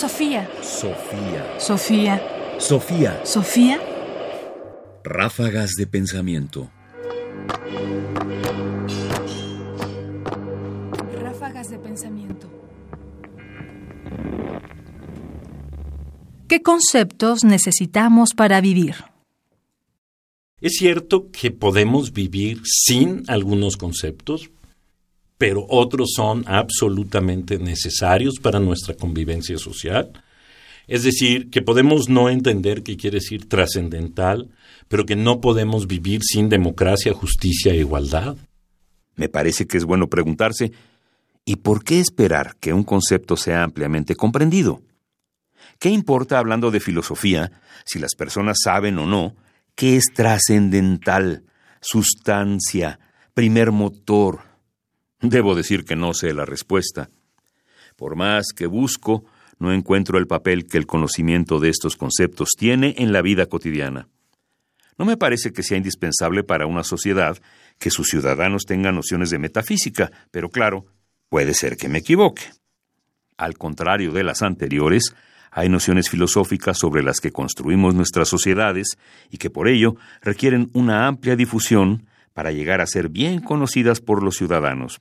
Sofía. Sofía. Sofía. Sofía. Sofía. Ráfagas de pensamiento. Ráfagas de pensamiento. ¿Qué conceptos necesitamos para vivir? Es cierto que podemos vivir sin algunos conceptos, pero otros son absolutamente necesarios para nuestra convivencia social. Es decir, que podemos no entender qué quiere decir trascendental, pero que no podemos vivir sin democracia, justicia e igualdad. Me parece que es bueno preguntarse, ¿y por qué esperar que un concepto sea ampliamente comprendido? ¿Qué importa, hablando de filosofía, si las personas saben o no qué es trascendental, sustancia, primer motor, Debo decir que no sé la respuesta. Por más que busco, no encuentro el papel que el conocimiento de estos conceptos tiene en la vida cotidiana. No me parece que sea indispensable para una sociedad que sus ciudadanos tengan nociones de metafísica, pero claro, puede ser que me equivoque. Al contrario de las anteriores, hay nociones filosóficas sobre las que construimos nuestras sociedades y que por ello requieren una amplia difusión para llegar a ser bien conocidas por los ciudadanos.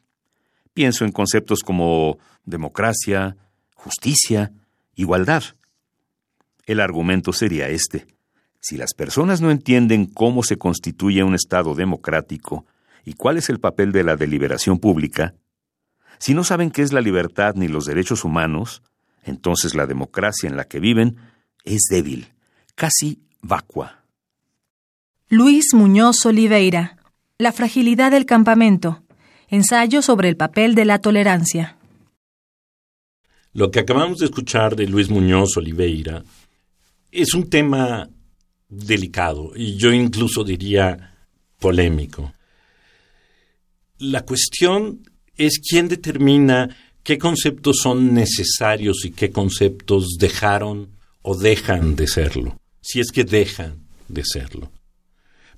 Pienso en conceptos como democracia, justicia, igualdad. El argumento sería este. Si las personas no entienden cómo se constituye un Estado democrático y cuál es el papel de la deliberación pública, si no saben qué es la libertad ni los derechos humanos, entonces la democracia en la que viven es débil, casi vacua. Luis Muñoz Oliveira. La fragilidad del campamento. Ensayo sobre el papel de la tolerancia. Lo que acabamos de escuchar de Luis Muñoz Oliveira es un tema delicado y yo incluso diría polémico. La cuestión es quién determina qué conceptos son necesarios y qué conceptos dejaron o dejan de serlo, si es que dejan de serlo.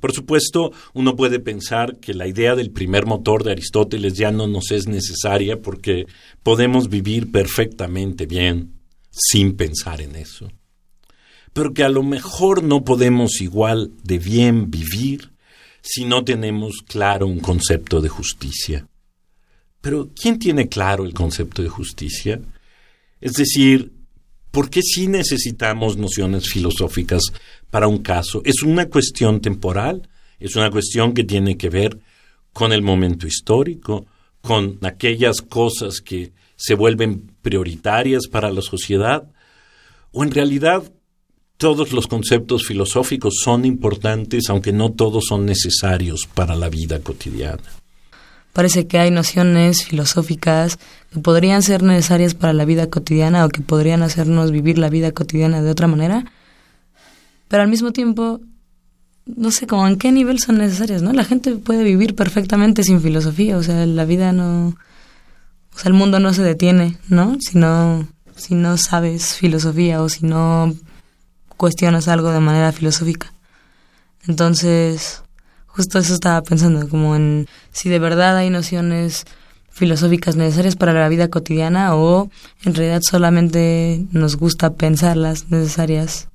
Por supuesto, uno puede pensar que la idea del primer motor de Aristóteles ya no nos es necesaria porque podemos vivir perfectamente bien sin pensar en eso. Pero que a lo mejor no podemos igual de bien vivir si no tenemos claro un concepto de justicia. Pero ¿quién tiene claro el concepto de justicia? Es decir, ¿Por qué sí necesitamos nociones filosóficas para un caso? ¿Es una cuestión temporal? ¿Es una cuestión que tiene que ver con el momento histórico, con aquellas cosas que se vuelven prioritarias para la sociedad? ¿O en realidad todos los conceptos filosóficos son importantes, aunque no todos son necesarios para la vida cotidiana? Parece que hay nociones filosóficas que podrían ser necesarias para la vida cotidiana o que podrían hacernos vivir la vida cotidiana de otra manera, pero al mismo tiempo, no sé cómo en qué nivel son necesarias, ¿no? La gente puede vivir perfectamente sin filosofía, o sea, la vida no, o sea, el mundo no se detiene, ¿no? Si no, si no sabes filosofía o si no cuestionas algo de manera filosófica. Entonces, Justo eso estaba pensando, como en si de verdad hay nociones filosóficas necesarias para la vida cotidiana o en realidad solamente nos gusta pensarlas necesarias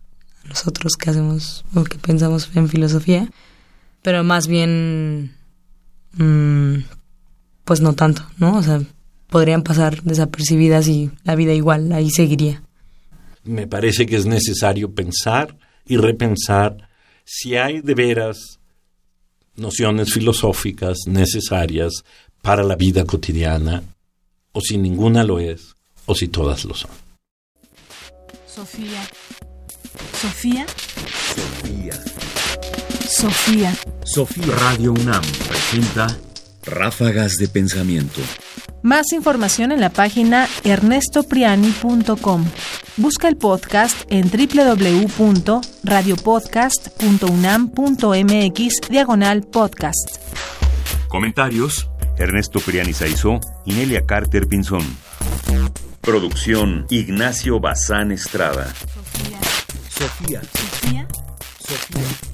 a nosotros que hacemos o que pensamos en filosofía, pero más bien, mm, pues no tanto, ¿no? O sea, podrían pasar desapercibidas y la vida igual ahí seguiría. Me parece que es necesario pensar y repensar si hay de veras nociones filosóficas necesarias para la vida cotidiana, o si ninguna lo es, o si todas lo son. Sofía. Sofía. Sofía. Sofía. Sofía Radio UNAM presenta Ráfagas de Pensamiento. Más información en la página ernestopriani.com. Busca el podcast en www.radiopodcast.unam.mx diagonal podcast. Comentarios: Ernesto Priani Saizó y Nelia Carter Pinzón. Producción: Ignacio Bazán Estrada. Sofía. Sofía. Sofía. Sofía.